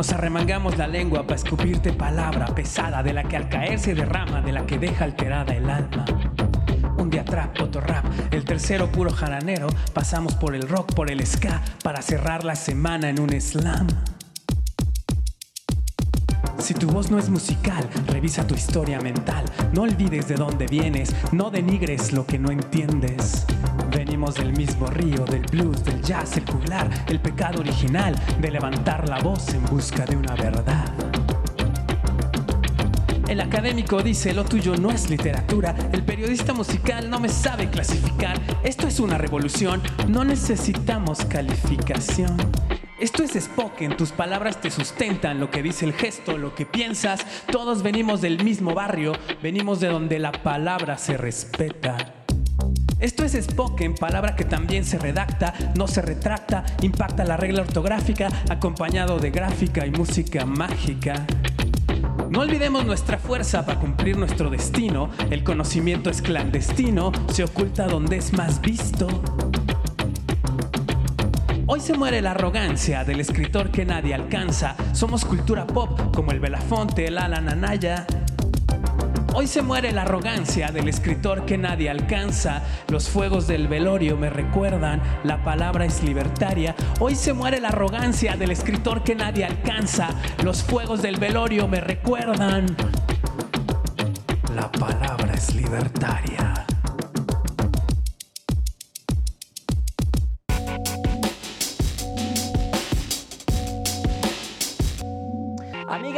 Nos arremangamos la lengua para escupirte palabra pesada de la que al caer se derrama, de la que deja alterada el alma. Un día trap, otro rap, el tercero puro jaranero. Pasamos por el rock, por el ska, para cerrar la semana en un slam. Si tu voz no es musical, revisa tu historia mental. No olvides de dónde vienes, no denigres lo que no entiendes. Venimos del mismo río, del blues, del jazz, el juglar, el pecado original de levantar la voz en busca de una verdad. El académico dice lo tuyo no es literatura, el periodista musical no me sabe clasificar, esto es una revolución, no necesitamos calificación. Esto es Spoken, tus palabras te sustentan, lo que dice el gesto, lo que piensas, todos venimos del mismo barrio, venimos de donde la palabra se respeta. Esto es Spoken, palabra que también se redacta, no se retracta, impacta la regla ortográfica, acompañado de gráfica y música mágica. No olvidemos nuestra fuerza para cumplir nuestro destino. El conocimiento es clandestino, se oculta donde es más visto. Hoy se muere la arrogancia del escritor que nadie alcanza. Somos cultura pop como el Belafonte, el Alan Anaya. Hoy se muere la arrogancia del escritor que nadie alcanza. Los fuegos del velorio me recuerdan, la palabra es libertaria. Hoy se muere la arrogancia del escritor que nadie alcanza. Los fuegos del velorio me recuerdan, la palabra es libertaria.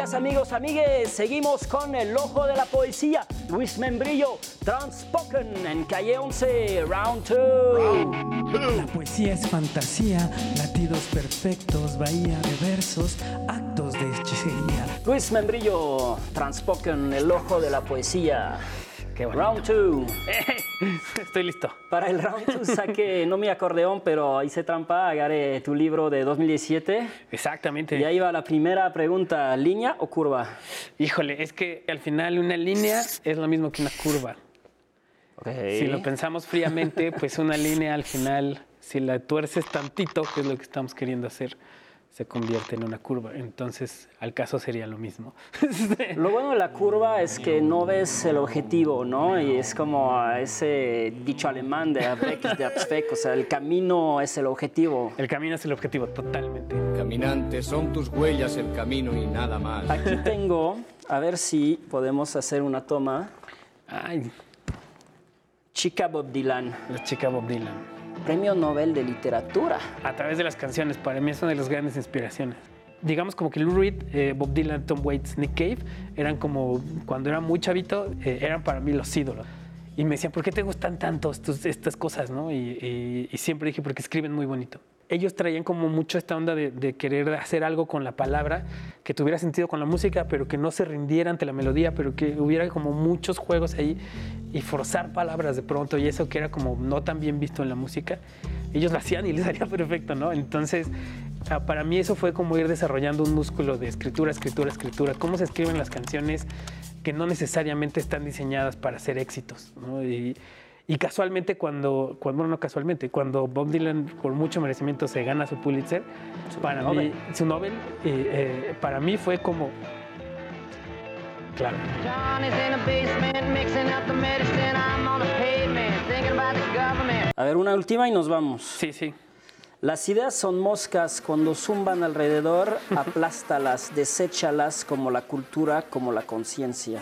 Días amigos, amigues. Seguimos con el ojo de la poesía. Luis Membrillo, Transpoken en Calle 11, Round 2. La poesía es fantasía, latidos perfectos, bahía de versos, actos de hechicería. Luis Membrillo, Transpoken, el ojo de la poesía. Round 2. Estoy listo. Para el round 2 saqué no mi acordeón, pero hice trampa, agarré tu libro de 2017. Exactamente. Y ahí va la primera pregunta, ¿línea o curva? Híjole, es que al final una línea es lo mismo que una curva. Okay. Si lo pensamos fríamente, pues una línea al final, si la tuerces tantito, que es lo que estamos queriendo hacer, se convierte en una curva. Entonces, al caso sería lo mismo. Lo bueno de la curva es que no ves el objetivo, ¿no? Y es como ese dicho alemán de Weg de Abspeck, o sea, el camino es el objetivo. El camino es el objetivo, totalmente. Caminante, son tus huellas el camino y nada más. Aquí tengo, a ver si podemos hacer una toma. Ay. Chica Bob Dylan. La chica Bob Dylan. Premio Nobel de Literatura. A través de las canciones, para mí es una de las grandes inspiraciones. Digamos como que Lou Reed, eh, Bob Dylan, Tom Waits, Nick Cave, eran como, cuando era muy chavito, eh, eran para mí los ídolos. Y me decían, ¿por qué te gustan tanto estas cosas? ¿no? Y, y, y, siempre dije, porque escriben muy bonito. Ellos traían como mucho esta onda de, de, querer hacer algo con la palabra, que tuviera sentido con la música, pero que no se rindiera ante la melodía, pero que hubiera como muchos juegos ahí y forzar palabras de pronto, y eso que era como no tan bien visto en la música, ellos lo hacían y les salía perfecto, ¿no? Entonces, para mí eso fue como ir desarrollando un músculo de escritura, escritura, escritura, cómo se escriben las canciones que no necesariamente están diseñadas para ser éxitos, ¿no? Y, y casualmente cuando, cuando, bueno, no casualmente, cuando Bob Dylan por mucho merecimiento se gana su Pulitzer, su para Nobel. mí, su Nobel, eh, eh, para mí fue como, claro. A ver, una última y nos vamos. Sí, sí. Las ideas son moscas, cuando zumban alrededor, aplástalas, deséchalas como la cultura, como la conciencia.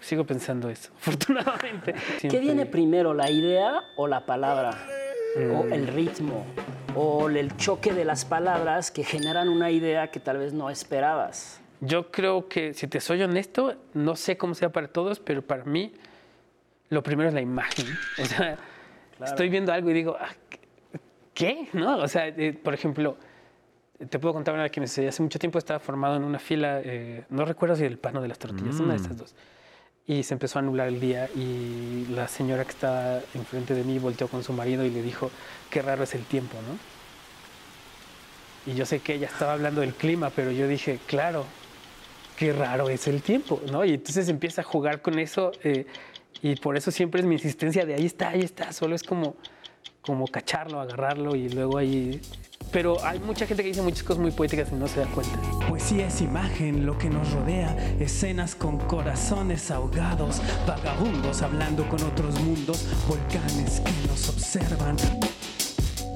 Sigo pensando eso, afortunadamente. ¿Qué viene primero, la idea o la palabra? Mm. O el ritmo, o el choque de las palabras que generan una idea que tal vez no esperabas. Yo creo que, si te soy honesto, no sé cómo sea para todos, pero para mí lo primero es la imagen. O sea, claro. estoy viendo algo y digo, ah, ¿qué? ¿No? O sea, eh, por ejemplo, te puedo contar una que hace mucho tiempo estaba formado en una fila, eh, no recuerdo si del pan o de las tortillas, mm. una de esas dos. Y se empezó a nublar el día y la señora que estaba enfrente de mí volteó con su marido y le dijo, qué raro es el tiempo, ¿no? Y yo sé que ella estaba hablando del clima, pero yo dije, claro, qué raro es el tiempo, ¿no? Y entonces empieza a jugar con eso eh, y por eso siempre es mi insistencia de ahí está, ahí está, solo es como, como cacharlo, agarrarlo y luego ahí pero hay mucha gente que dice muchas cosas muy poéticas y no se da cuenta. Poesía es imagen, lo que nos rodea, escenas con corazones ahogados, vagabundos hablando con otros mundos, volcanes que nos observan.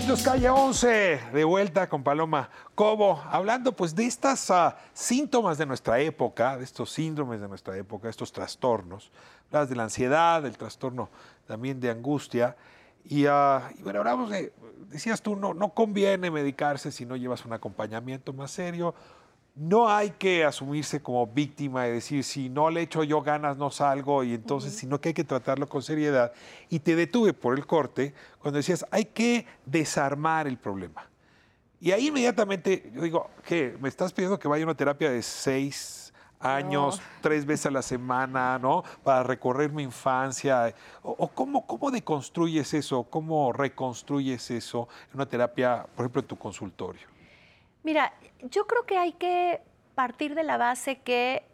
Nos calle 11, de vuelta con Paloma Cobo, hablando pues de estas uh, síntomas de nuestra época, de estos síndromes de nuestra época, estos trastornos, las de la ansiedad, del trastorno también de angustia. Y, uh, y bueno, hablamos de, decías tú, no, no conviene medicarse si no llevas un acompañamiento más serio. No hay que asumirse como víctima y decir, si no le echo yo ganas, no salgo, y entonces, uh -huh. sino que hay que tratarlo con seriedad. Y te detuve por el corte cuando decías, hay que desarmar el problema. Y ahí inmediatamente yo digo, ¿qué? ¿Me estás pidiendo que vaya a una terapia de seis años, no. tres veces a la semana, ¿no? Para recorrer mi infancia. ¿O, o cómo, cómo deconstruyes eso? ¿Cómo reconstruyes eso en una terapia, por ejemplo, en tu consultorio? Mira, yo creo que hay que partir de la base que,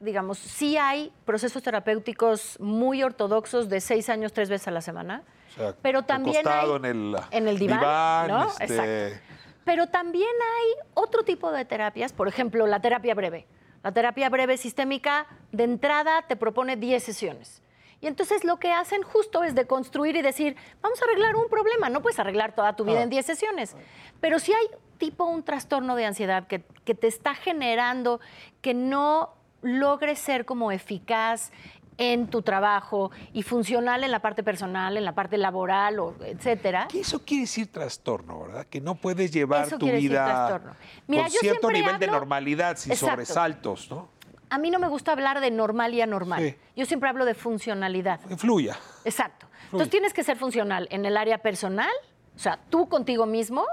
digamos, sí hay procesos terapéuticos muy ortodoxos de seis años, tres veces a la semana. O sea, pero también hay, en el, en el diván, diván ¿no? este... Exacto. Pero también hay otro tipo de terapias, por ejemplo, la terapia breve. La terapia breve sistémica de entrada te propone 10 sesiones. Y entonces lo que hacen justo es deconstruir y decir, vamos a arreglar un problema. No puedes arreglar toda tu vida ah. en 10 sesiones. Pero si hay tipo un trastorno de ansiedad que, que te está generando que no logres ser como eficaz en tu trabajo y funcional en la parte personal, en la parte laboral, o etcétera. Que eso quiere decir trastorno, ¿verdad? Que no puedes llevar Eso tu vida. Mira, con cierto nivel de normalidad, sin Exacto. sobresaltos, ¿no? A mí no me gusta hablar de normal y anormal. Sí. Yo siempre hablo de funcionalidad. Fluya. Exacto. Entonces tienes que ser funcional en el área personal, o sea, tú contigo mismo,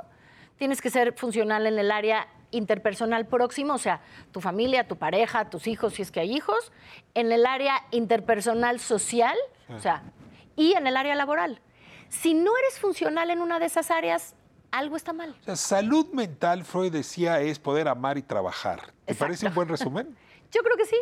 tienes que ser funcional en el área interpersonal próximo, o sea, tu familia, tu pareja, tus hijos, si es que hay hijos, en el área interpersonal social, o sea, y en el área laboral. Si no eres funcional en una de esas áreas, algo está mal. O sea, salud mental, Freud decía, es poder amar y trabajar. ¿Te Exacto. parece un buen resumen? Yo creo que sí.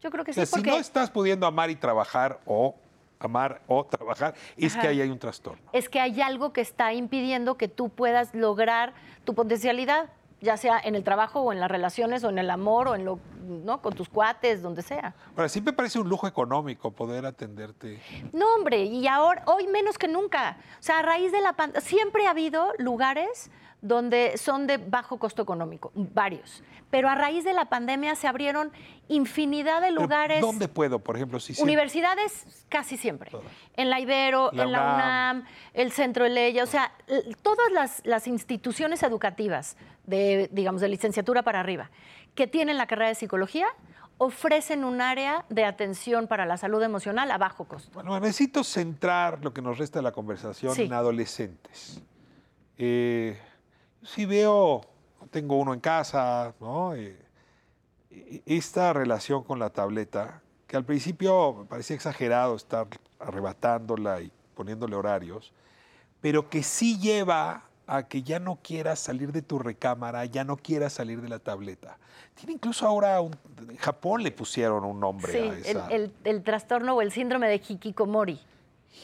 Yo creo que O sea, sí, si porque no estás pudiendo amar y trabajar o amar o trabajar, es Ajá. que ahí hay un trastorno. es que hay algo que está impidiendo que tú puedas lograr tu potencialidad, ya sea en el trabajo o en las relaciones o en el amor o en lo, ¿no? con tus cuates, donde sea. Ahora, siempre parece un lujo económico poder atenderte. No, hombre, y ahora, hoy menos que nunca. O sea, a raíz de la pandemia, siempre ha habido lugares donde son de bajo costo económico, varios. Pero a raíz de la pandemia se abrieron infinidad de lugares. ¿Dónde puedo, por ejemplo? Si se- Universidades casi siempre. En la Ibero, La en la UNAM. UNAM, el Centro de Ley, o sea, todas las, las instituciones educativas de, digamos, de licenciatura para arriba, que tienen la carrera de psicología, ofrecen un área de atención para la salud emocional a bajo costo. Bueno, necesito centrar lo que nos resta de la conversación Sí. en adolescentes. Eh, sí veo, tengo uno en casa, ¿no? Esta relación con la tableta, que al principio me parecía exagerado estar arrebatándola y poniéndole horarios, pero que sí lleva a que ya no quieras salir de tu recámara, ya no quieras salir de la tableta. Tiene incluso ahora, un- en Japón le pusieron un nombre Sí, a el, esa. el- el trastorno o el síndrome de hikikomori,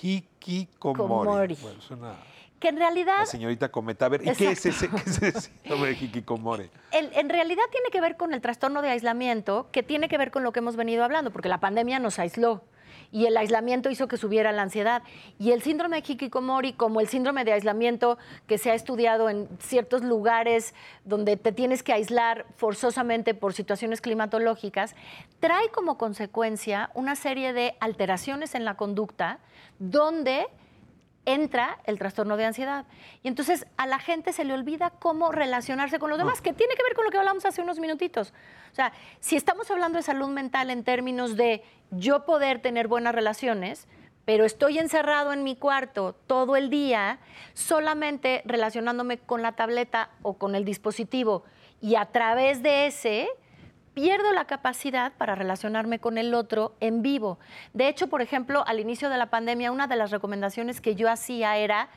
Hikikomori. Komori. Bueno, suena que en realidad la señorita Cometa. A ver, ¿y qué es ese, qué es ese de Hikikomori? El- en realidad tiene que ver con el trastorno de aislamiento, que tiene que ver con lo que hemos venido hablando, porque la pandemia nos aisló y el aislamiento hizo que subiera la ansiedad. Y el síndrome de Hikikomori, como el síndrome de aislamiento que se ha estudiado en ciertos lugares donde te tienes que aislar forzosamente por situaciones climatológicas, trae como consecuencia una serie de alteraciones en la conducta donde entra el trastorno de ansiedad. Y entonces a la gente se le olvida cómo relacionarse con los demás, que tiene que ver con lo que hablamos hace unos minutitos. O sea, si estamos hablando de salud mental en términos de yo poder tener buenas relaciones, pero estoy encerrado en mi cuarto todo el día, solamente relacionándome con la tableta o con el dispositivo, y a través de ese pierdo la capacidad para relacionarme con el otro en vivo. De hecho, por ejemplo, al inicio de la pandemia, una de las recomendaciones que yo hacía era,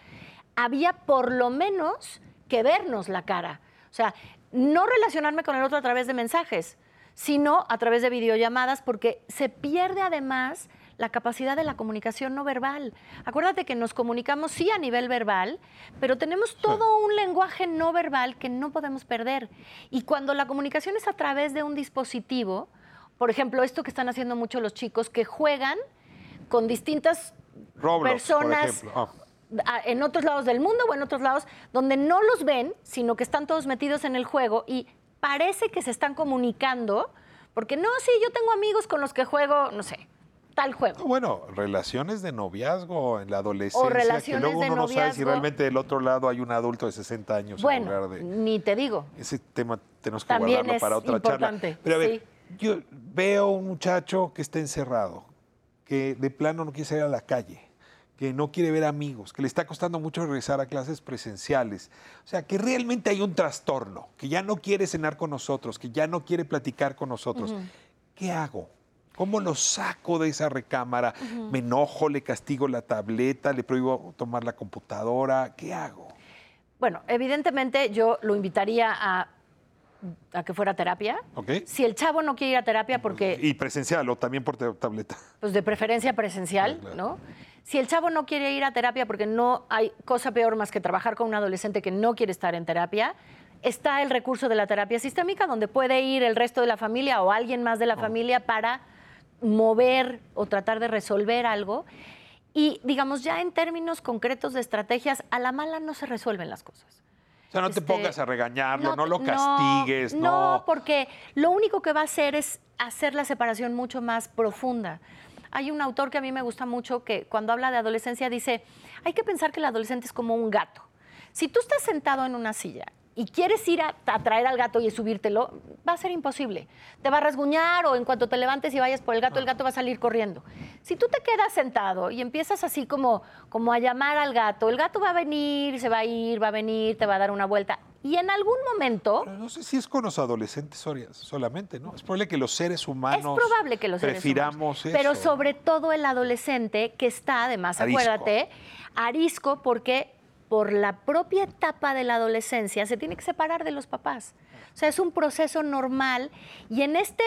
había por lo menos que vernos la cara. O sea, no relacionarme con el otro a través de mensajes, sino a través de videollamadas, porque se pierde además la capacidad de la comunicación no verbal. Acuérdate que nos comunicamos sí a nivel verbal, pero tenemos todo un lenguaje no verbal que no podemos perder. Y cuando la comunicación es a través de un dispositivo, por ejemplo, esto que están haciendo mucho los chicos, que juegan con distintas Roblox, personas. Ah. en otros lados del mundo o en otros lados donde no los ven, sino que están todos metidos en el juego y parece que se están comunicando, porque no, sí, yo tengo amigos con los que juego, no sé, tal juego. Bueno, relaciones de noviazgo en la adolescencia, relaciones que luego de uno no sabe si realmente del otro lado hay un adulto de 60 años en Bueno, lugar de... ni te digo. Ese tema tenemos que También guardarlo es para otra charla. importante, Pero a ver, sí. yo veo un muchacho que está encerrado, que de plano no quiere salir a la calle, que no quiere ver amigos, que le está costando mucho regresar a clases presenciales. O sea, que realmente hay un trastorno, que ya no quiere cenar con nosotros, que ya no quiere platicar con nosotros. ¿Qué hago? ¿Cómo lo saco de esa recámara? ¿Me enojo, le castigo la tableta, le prohíbo tomar la computadora? ¿Qué hago? Bueno, evidentemente yo lo invitaría a, a que fuera a terapia. ¿Ok? Si el chavo no quiere ir a terapia porque Y presencial o también por tableta. pues de preferencia presencial, ¿no? Si el chavo no quiere ir a terapia porque no hay cosa peor más que trabajar con un adolescente que no quiere estar en terapia, está el recurso de la terapia sistémica donde puede ir el resto de la familia o alguien más de la familia para mover o tratar de resolver algo. Y digamos, ya en términos concretos de estrategias, a la mala no se resuelven las cosas. O sea, no te Este, pongas a regañarlo, no, lo castigues, no. No, porque lo único que va a hacer es hacer la separación mucho más profunda. Hay un autor que a mí me gusta mucho que cuando habla de adolescencia dice, hay que pensar que el adolescente es como un gato. Si tú estás sentado en una silla y quieres ir a, a traer al gato y subírtelo, va a ser imposible. Te va a rasguñar o en cuanto te levantes y vayas por el gato, el gato va a salir corriendo. Si tú te quedas sentado y empiezas así como, como a llamar al gato, el gato va a venir, se va a ir, va a venir, te va a dar una vuelta. Y en algún momento... Pero no sé si es con los adolescentes solamente, ¿no? Es probable que los seres humanos Es probable que los seres prefiramos humanos, eso. Pero sobre todo el adolescente que está, además, Arisco. acuérdate, arisco porque por la propia etapa de la adolescencia se tiene que separar de los papás. O sea, es un proceso normal y en este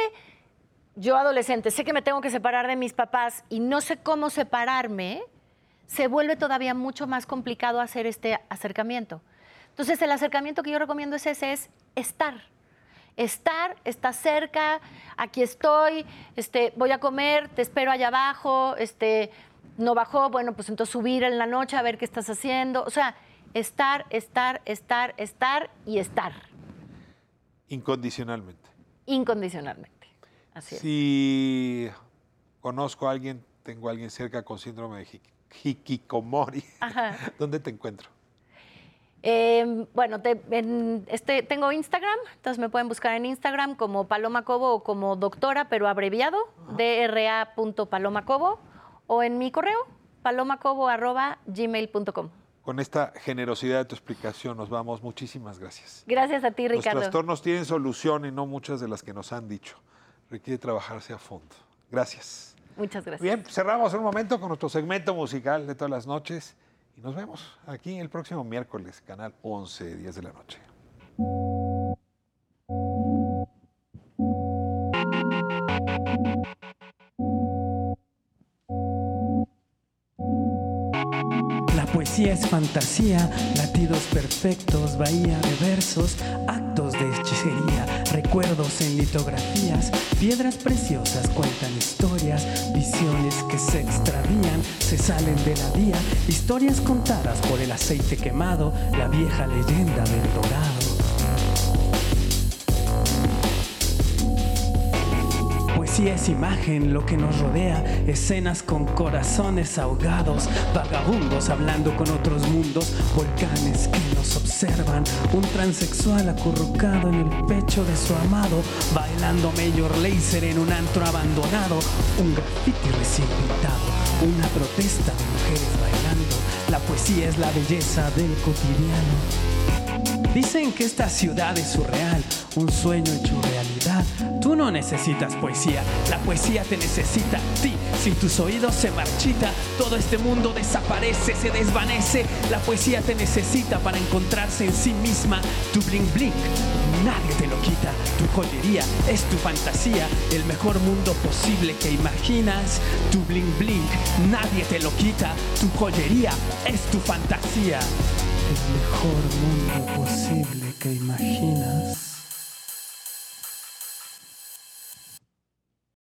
yo adolescente sé que me tengo que separar de mis papás y no sé cómo separarme, se vuelve todavía mucho más complicado hacer este acercamiento. Entonces, el acercamiento que yo recomiendo es ese, es estar. Estar, está cerca, aquí estoy, este, voy a comer, te espero allá abajo, este, no bajó, bueno, pues entonces subir en la noche a ver qué estás haciendo. O sea, estar, estar, estar, estar y estar Incondicionalmente. incondicionalmente. Así es. Si conozco a alguien, tengo a alguien cerca con síndrome de hik- hikikomori, Ajá. ¿dónde te encuentro? Eh, bueno, te- en este, tengo Instagram, entonces me pueden buscar en Instagram como Paloma Cobo o como doctora, pero abreviado, dra.palomacobo, o en mi correo, palomacobo.gmail.com. Con esta generosidad de tu explicación nos vamos. Muchísimas gracias. Gracias a ti, Los Ricardo. trastornos tienen solución y no muchas de las que nos han dicho. Requiere trabajarse a fondo. Gracias. Muchas gracias. Bien, cerramos un momento con nuestro segmento musical de todas las noches y nos vemos aquí el próximo miércoles, canal 11, 10 de la noche. Poesía es fantasía, latidos perfectos, bahía de versos, actos de hechicería, recuerdos en litografías, piedras preciosas cuentan historias, visiones que se extravían, se salen de la vía, historias contadas por el aceite quemado, la vieja leyenda del dorado. Poesía es imagen, lo que nos rodea, escenas con corazones ahogados, vagabundos hablando con otros mundos, volcanes que nos observan, un transexual acurrucado en el pecho de su amado, bailando Major Lazer en un antro abandonado, un graffiti recién pintado, una protesta de mujeres bailando, la poesía es la belleza del cotidiano. Dicen que esta ciudad es surreal, un sueño hecho realidad. Tú no necesitas poesía, la poesía te necesita a ti. Sin tus oídos se marchita, todo este mundo desaparece, se desvanece. La poesía te necesita para encontrarse en sí misma. Tu blink blink, nadie te lo quita. Tu joyería es tu fantasía, el mejor mundo posible que imaginas. Tu blink blink, nadie te lo quita. Tu joyería es tu fantasía. El mejor mundo posible que imaginas.